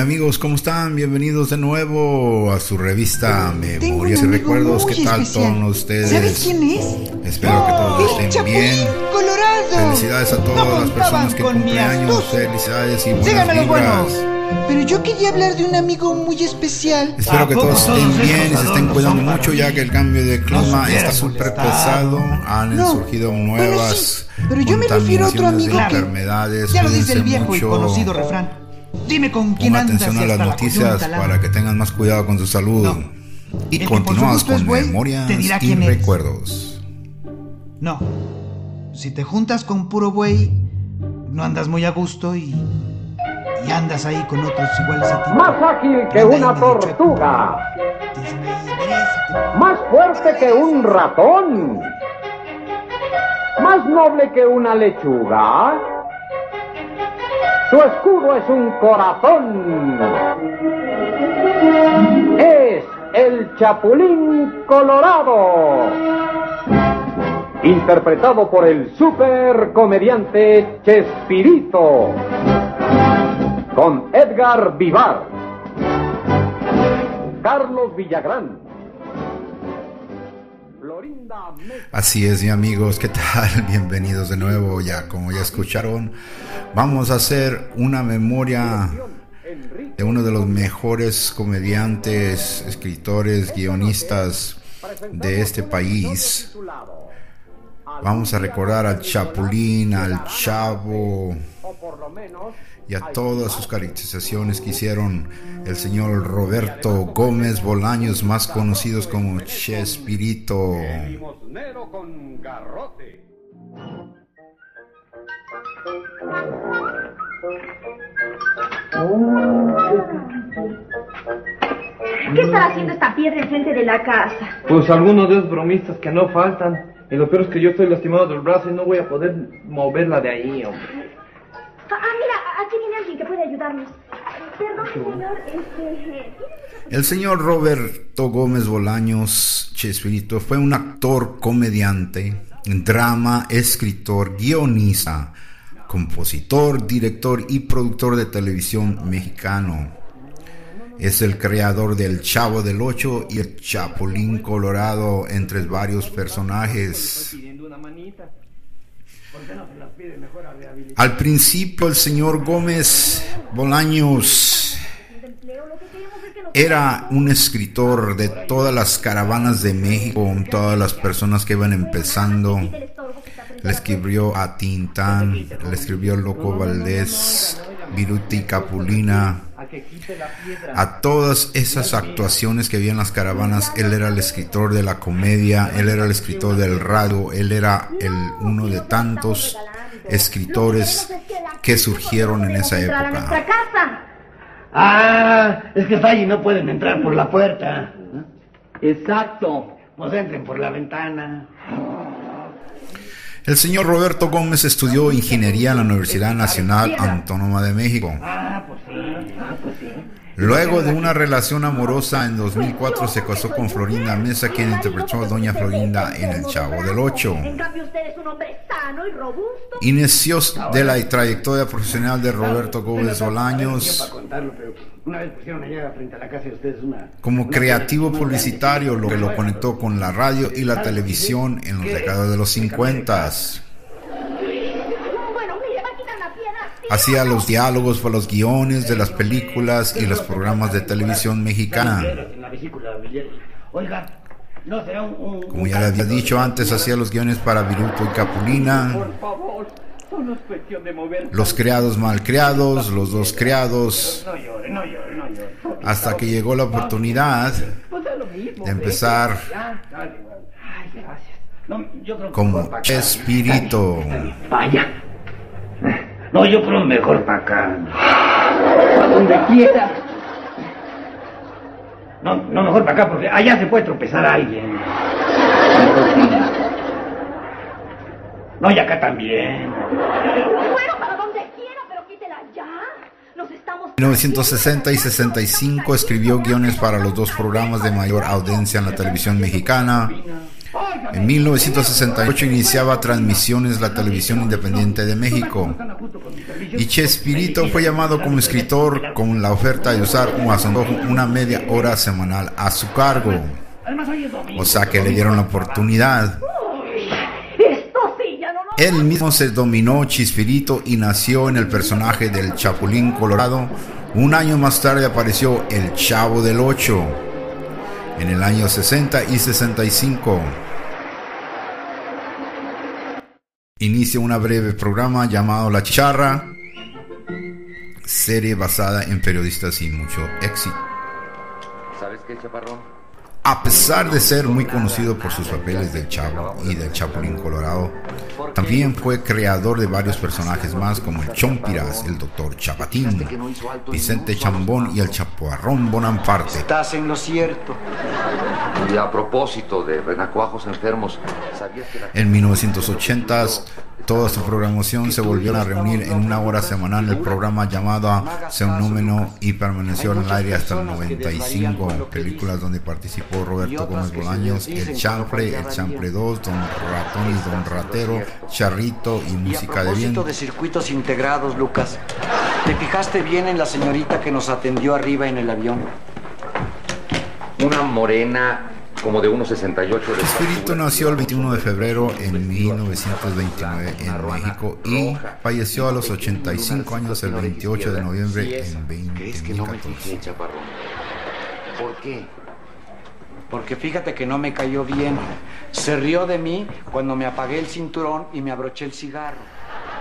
Amigos, ¿cómo están? Bienvenidos de nuevo a su revista Memorias y Recuerdos. ¿Qué tal especial. todos ustedes? ¿Sabes quién es? Espero que todos El estén bien. Colorado. Felicidades a No todas las contaban personas que con mi cumplen años. Felicidades y buenas vibras. buenos. Pero yo quería hablar de un amigo muy especial. Espero que ¿A poco todos estén bien y se estén cuidando son mucho ya que el cambio de clima se está súper pesado. Han No. surgido Bueno, nuevas sí, pero yo me refiero a otro amigo que- enfermedades. Ya lo dice el viejo y mucho. conocido refrán. Dime con quién Ponga andas atención y a las noticias la- para que tengan más cuidado con su salud. No. Y continuamos con memorias te dirá y eres. recuerdos. No. Si te juntas con puro güey, no andas muy a gusto y. y andas ahí con otros iguales a ti. Más ágil que Anda una tortuga, más fuerte que un ratón, más noble que una lechuga. Su escudo es un corazón. Es el Chapulín Colorado. Interpretado por el super comediante Chespirito. Con Edgar Vivar. Carlos Villagrán. Así es, mi amigos, ¿qué tal? Bienvenidos de nuevo. Ya, como ya escucharon, vamos a hacer una memoria de uno de los mejores comediantes, escritores, guionistas de este país. Vamos a recordar al Chapulín, al Chavo y a todas sus caracterizaciones que hicieron el señor Roberto Gómez Bolaños, más conocidos como Chespirito. ¿Qué estará haciendo esta piedra enfrente de la casa? Pues algunos de esos bromistas que no faltan. Y lo peor es que yo estoy lastimado del brazo y no voy a poder moverla de ahí, hombre. Ah, ah, mira, aquí viene alguien que puede ayudarnos. Perdón, señor, este... El señor Roberto Gómez Bolaños Chespirito fue un actor, comediante, drama, escritor, guionista, compositor, director y productor de televisión mexicano. Es el creador del Chavo del Ocho y el Chapulín Colorado, entre varios personajes. Al principio el señor Gómez Bolaños era un escritor de todas las caravanas de México, todas las personas que iban empezando. Le escribió a Tintán, le escribió Loco Valdés, Viruti Capulina. A que quite la piedra. A todas esas actuaciones que había en las caravanas, él era el escritor de la comedia, él era el escritor del radio, él era el, uno de tantos escritores que surgieron en esa Entrar a nuestra época. casa. Ah, es que está ahí y no pueden entrar por la puerta. Exacto. Pues entren por la ventana. El señor Roberto Gómez estudió ingeniería en la Universidad Nacional Autónoma de México. Ah, pues sí. Ah, pues sí. Luego de una relación amorosa en 2004 se casó con Florinda Mesa, quien interpretó a Doña Florinda en El Chavo del Ocho. En cambio, usted es un hombre sano y robusto. Inició de la trayectoria profesional de Roberto Gómez Bolaños contarlo, pero una vez pusieron allá frente a la casa de ustedes una... como creativo publicitario, lo que lo conectó con la radio y la televisión en los décadas de los 50. Bueno, mire, va a quitar la piedra. Sí, Hacía los diálogos para los guiones de las películas y los programas de televisión mexicana. Como ya le había dicho antes, hacía los guiones para Viruto y Capulina, los criados mal criados, los dos criados, hasta que llegó la oportunidad de empezar como bien, Vaya. No, yo creo mejor para acá. A donde quiera. No, no, mejor para acá, porque allá se puede tropezar a alguien. No, y acá también. Bueno, para donde quiera, pero quítela ya. Nos estamos... En 1960 y 65 escribió guiones para los dos programas de mayor audiencia en la televisión mexicana. En 1968 iniciaba transmisiones la televisión independiente de México. Y Chespirito fue llamado como escritor con la oferta de usar un asombroso una media hora semanal a su cargo. O sea que le dieron la oportunidad. Él mismo se dominó Chispirito y nació en el personaje del Chapulín Colorado. Un año más tarde apareció El Chavo del Ocho en el año 60 y 65. Inicia una breve programa llamado La Charra, serie basada en periodistas sin mucho éxito. ¿Sabes qué, chaparrón? A pesar de ser muy conocido por sus papeles del Chavo y del Chapulín Colorado, también fue creador de varios personajes más como el Chompiras, el Doctor Chapatín, Vicente Chambón y el Chapuarrón Bonaparte. Estás en lo cierto. Y a propósito de renacuajos enfermos, ¿sabías que la... En 1980 toda su programación se volvió a reunir en una hora semanal el programa llamado Fenómeno y permaneció en el aire hasta el 95. Películas donde participó Roberto Gómez Bolaños, El Chample, El Chample 2, Don Ratón y Don Ratero, Charrito y Música de Bien. propósito de circuitos integrados, Lucas, ¿te fijaste bien en la señorita que nos atendió arriba en el avión? Una morena como de 1,68 de Espíritu nació el 21 de febrero en 1929 en México y falleció a los 85 años el 28 de noviembre en ¿Crees que no me 2014. fijé, chaparrón? ¿Por qué? Porque fíjate que no me cayó bien. Se rió de mí cuando me apagué el cinturón y me abroché el cigarro.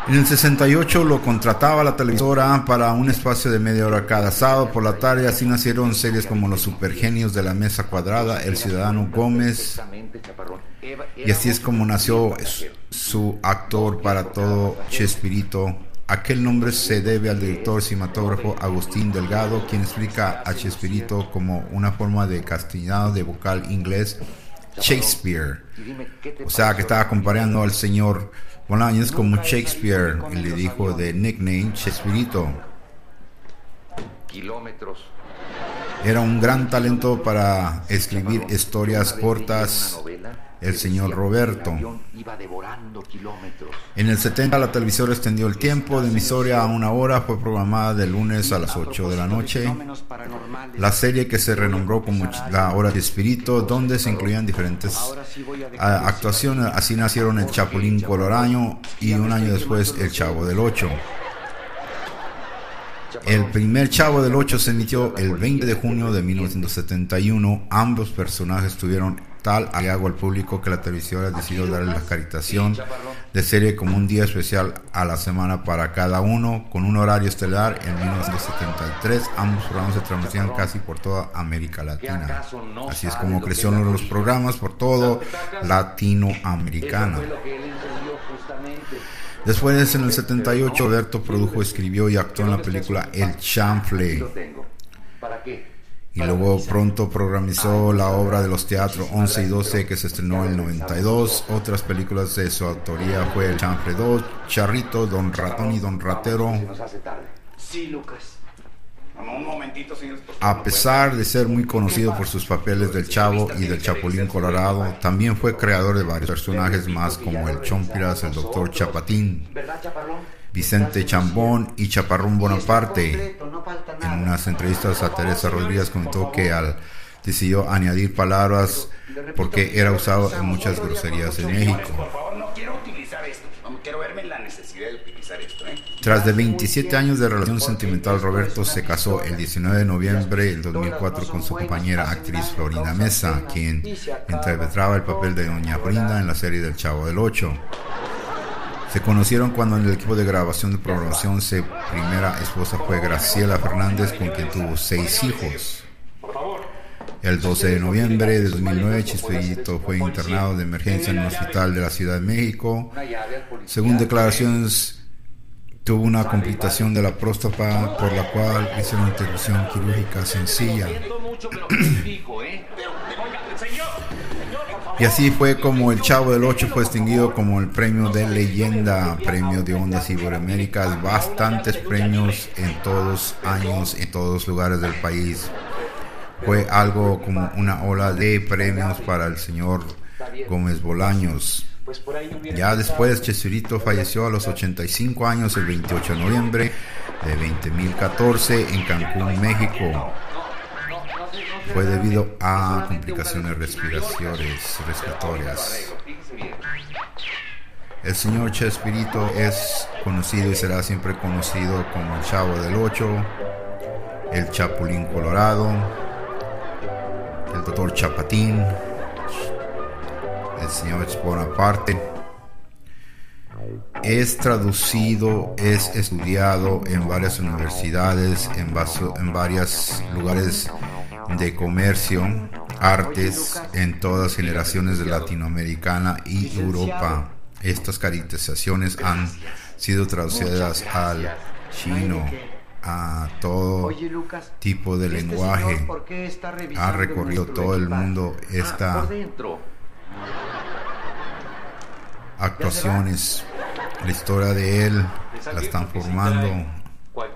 En el 68 lo contrataba la televisora para un espacio de media hora cada sábado por la tarde. Así nacieron series como Los Supergenios de la Mesa Cuadrada, El Ciudadano Gómez. Y así es como nació su- actor para todo Chespirito. Aquel nombre se debe al director cinematógrafo Agustín Delgado, quien explica a Chespirito como una forma de castellano de vocal inglés Shakespeare. Y dime, ¿qué te O sea, que estaba comparando al señor Bolaños como Shakespeare y le dijo de nickname Chespirito. Kilómetros. Era un gran talento para escribir historias cortas, el señor Roberto. En el 70 la televisora extendió el tiempo de emisora a una hora, fue programada de lunes a las 8 de la noche. La serie que se renombró como La Hora de Espíritu, donde se incluían diferentes actuaciones. Así nacieron el Chapulín Colorado y un año después el Chavo del Ocho. El primer Chavo del Ocho se emitió el 20 de junio de 1971. Ambos personajes tuvieron tal halago al público que la televisora decidió darle la acreditación de serie como un día especial a la semana para cada uno, con un horario estelar en 1973. Ambos programas se transmitían casi por toda América Latina. Así es como crecieron los programas por todo justamente. Después, en el 78, Alberto produjo, escribió y actuó en la película El Chanfle. ¿Para qué? Y luego pronto programizó la obra de los teatros 11 y 12 que se estrenó en el 92. Otras películas de su autoría fue El Chanfle 2, Charrito, Don Ratón y Don Ratero. Sí, Lucas. A pesar de ser muy conocido por sus papeles del Chavo y del Chapulín Colorado, también fue creador de varios personajes más como el Chompiras, el Doctor Chapatín. Vicente Chambón y Chaparrón Bonaparte. En unas entrevistas a Teresa Rodríguez contó que al decidió añadir palabras porque era usado en muchas groserías en México. Por favor, no quiero utilizar esto. No quiero verme en la necesidad de utilizar esto, ¿eh? Tras de 27 años de relación sentimental, Roberto se casó el 19 de noviembre del 2004 con su compañera actriz Florinda Mesa, quien interpretaba el papel de Doña Florinda en la serie del Chavo del Ocho. Se conocieron cuando en el equipo de grabación de programación su primera esposa fue Graciela Fernández, con quien tuvo seis hijos. El 12 de noviembre de 2009, Chispirito fue internado de emergencia en un hospital de la Ciudad de México. Según declaraciones, tuvo una complicación de la próstata por la cual hizo una intervención quirúrgica sencilla. mucho, pero ¿qué dijo, eh? Y así fue como el Chavo del Ocho fue distinguido como el premio de leyenda, premio de ondas iberoaméricas, bastantes premios en todos años, en todos lugares del país. Fue algo como una ola de premios para el señor Gómez Bolaños. Ya después, Chespirito falleció a los 85 años el 28 de noviembre de 2014 en Cancún, México. Fue debido a complicaciones respiratorias. respiratorias. El señor Chespirito es conocido y será siempre conocido como el Chavo del Ocho, el Chapulín Colorado, el Doctor Chapatín, el señor Bonaparte. Es traducido, es estudiado en varias universidades, en, vaso- en varios lugares de comercio, artes, en todas generaciones de Latinoamericana y Europa. Estas caracterizaciones han sido traducidas al chino, a todo tipo de ¿y este lenguaje. Ha recorrido todo el mundo esta Ah, dentro. actuaciones. La historia de él la están formando.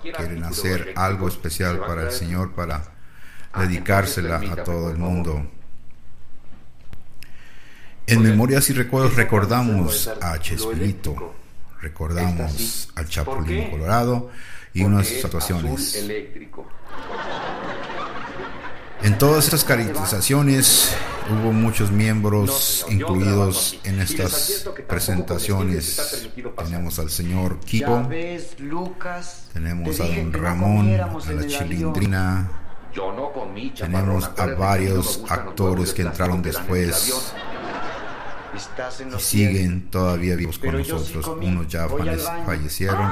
Quieren hacer algo especial para el. Señor, para dedicársela entonces a todo el mundo. En Memorias y Recuerdos esta recordamos a es Chespirito, recordamos al ¿Por Chapulín? Colorado y unas es azul actuaciones. En todas estas caracterizaciones hubo muchos miembros incluidos en estas presentaciones. Tenemos al señor Kiko, tenemos te a don Ramón, a la. Chilindrina, Yo no comí, tenemos a no varios actores que entraron después en y siguen todavía vivos con sí nosotros. comí. Unos ya fallecieron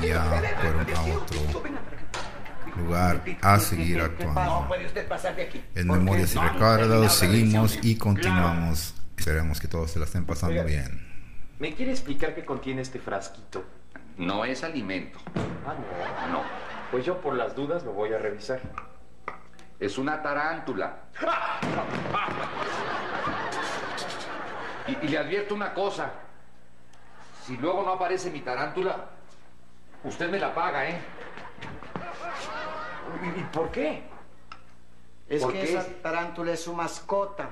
y ya fueron a otro lugar a seguir actuando. En Memorias y Recuerdos seguimos y continuamos. Esperemos que todos se la estén pasando bien. ¿Me quiere explicar qué contiene este frasquito? No es alimento. Ah, no. No. Pues yo por las dudas lo voy a revisar. Es una tarántula. Y, y le advierto una cosa. Si luego no aparece mi tarántula, usted me la paga, ¿eh? ¿Y, y por qué? Es ¿Por que qué? esa tarántula es su mascota.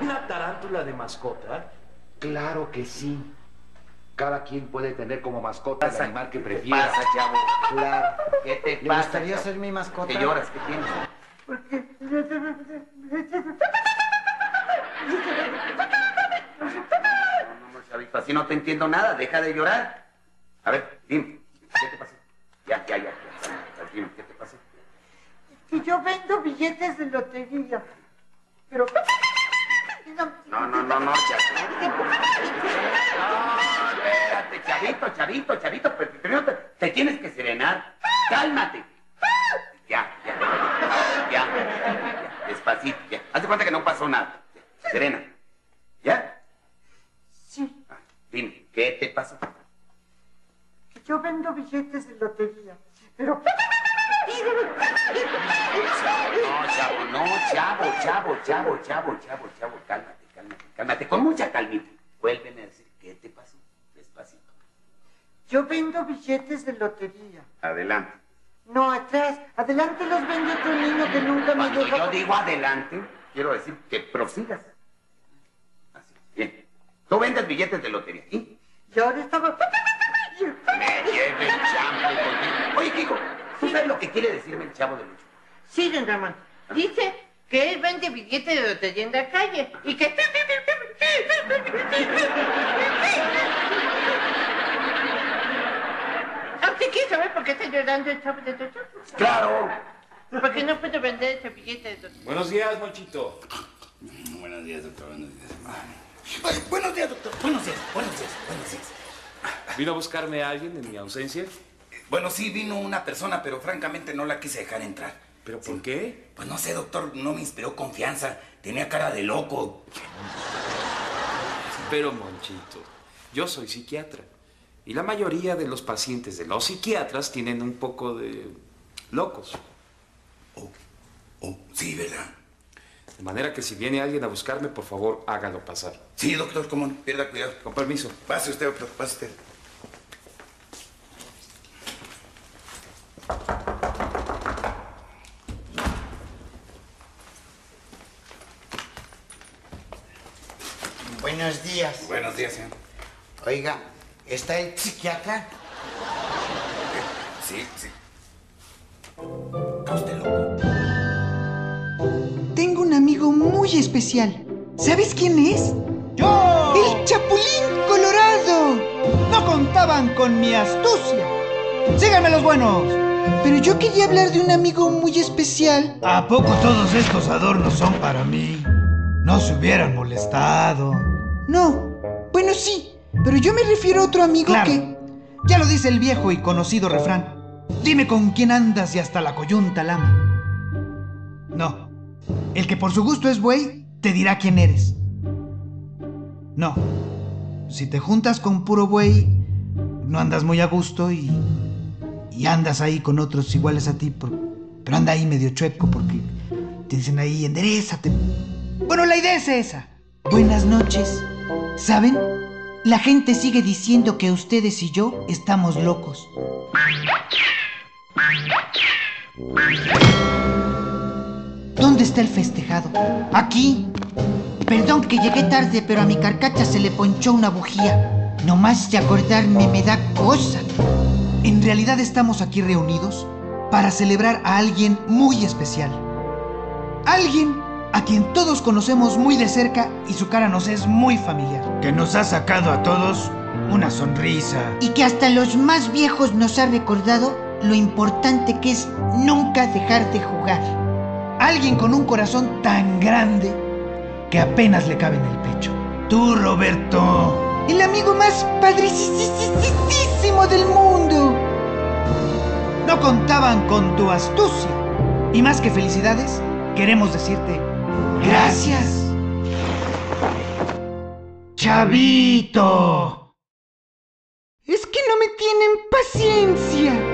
¿Una tarántula de mascota? Claro que sí. Cada quien puede tener como mascota el Pasa. animal que ¿Qué prefiera. pasa, chavo? Claro. ¿Qué te ¿Le pasa? gustaría chavo? ser mi mascota? ¿Qué lloras? ¿Qué tienes? No, no, no, chavito, así no te entiendo nada. Deja de llorar. A ver, dime. ¿Qué te pasó? Ya, ya, ya. ya. Dime, ¿qué te pasó? que yo vendo billetes de lotería. Pero. No, no, no, no, chavito. No, espérate, chavito, chavito, chavito. pero Primero te, te tienes que serenar. Cálmate. Ya, ya, ya, ya, despacito, ya. Haz de cuenta que no pasó nada. Serena. ¿Ya? Sí, Ah, Dime, ¿qué te pasó? que yo vendo billetes de lotería. Pero. No, chavo, chavo, chavo, chavo, chavo, chavo, cálmate, cálmate, cálmate, con mucha calmita. Vuélveme a decir, ¿qué te pasó? Despacito. Yo vendo billetes de lotería. Adelante. No, atrás. Adelante los vende otro niño que nunca me Cuando deja. yo digo adelante, quiero decir que prosigas. Así, bien. Tú vendes billetes de lotería, ¿sí? Y ahora estaba. Me lleve el contigo. Oye, Kiko, ¿tú sabes lo que quiere decirme el chavo de Lucho? Sí, don Ramón. Dice que él vende billetes de lotería en la calle. Y que. ¿Usted quiere saber por qué está llorando el chavo de Lucho? Claro. Porque no puedo vender ese billete de lotería. Buenos días, Monchito. Buenos días, doctor, buenos días. Ay, buenos días, doctor. Buenos días, buenos días, buenos días. ¿Vino a buscarme a alguien en mi ausencia? Bueno, sí vino una persona, pero francamente no la quise dejar entrar. ¿Pero por qué? Pues no sé, doctor, no me inspiró confianza. Tenía cara de loco. Pero, Monchito, yo soy psiquiatra. Y la mayoría de los pacientes de los psiquiatras tienen un poco de locos. Oh, oh, sí, ¿verdad? De manera que si viene alguien a buscarme, por favor, hágalo pasar. Sí, doctor, cómo no, pierda cuidado. Con permiso. Pase usted, doctor, pase usted. Bueno, Buenos días. Buenos días, señor. Oiga, ¿está el psiquiatra? Sí, sí. Usted loco. Tengo un amigo muy especial. ¿Sabes quién es? ¡Yo! ¡El Chapulín Colorado! No contaban con mi astucia. ¡Síganme los buenos! Pero yo quería hablar de un amigo muy especial. ¿A poco todos estos adornos son para mí? No se hubieran molestado. No. Bueno, sí. Pero yo me refiero a otro amigo que... Ya lo dice el viejo y conocido refrán. Dime con quién andas y hasta la coyunta lama. No. El que por su gusto es buey, te dirá quién eres. No. Si te juntas con puro buey, no andas muy a gusto y. y andas ahí con otros iguales a ti, por- pero anda ahí medio chueco porque te dicen ahí, enderezate. Bueno, la idea es esa. Buenas noches. ¿Saben? La gente sigue diciendo que ustedes y yo estamos locos. ¿Dónde está el festejado? Aquí. Perdón que llegué tarde, pero a mi carcacha se le ponchó una bujía. No más de acordarme me da cosa. En realidad estamos aquí reunidos para celebrar a alguien muy especial. Alguien a quien todos conocemos muy de cerca y su cara nos es muy familiar. Que nos ha sacado a todos una sonrisa. Y que hasta los más viejos nos ha recordado lo importante que es nunca dejar de jugar. Alguien con un corazón tan grande que apenas le cabe en el pecho. Tú, Roberto. El amigo más padricísimo del mundo. No contaban con tu astucia. Y más que felicidades, queremos decirte gracias. Chavito. Es que no me tienen paciencia.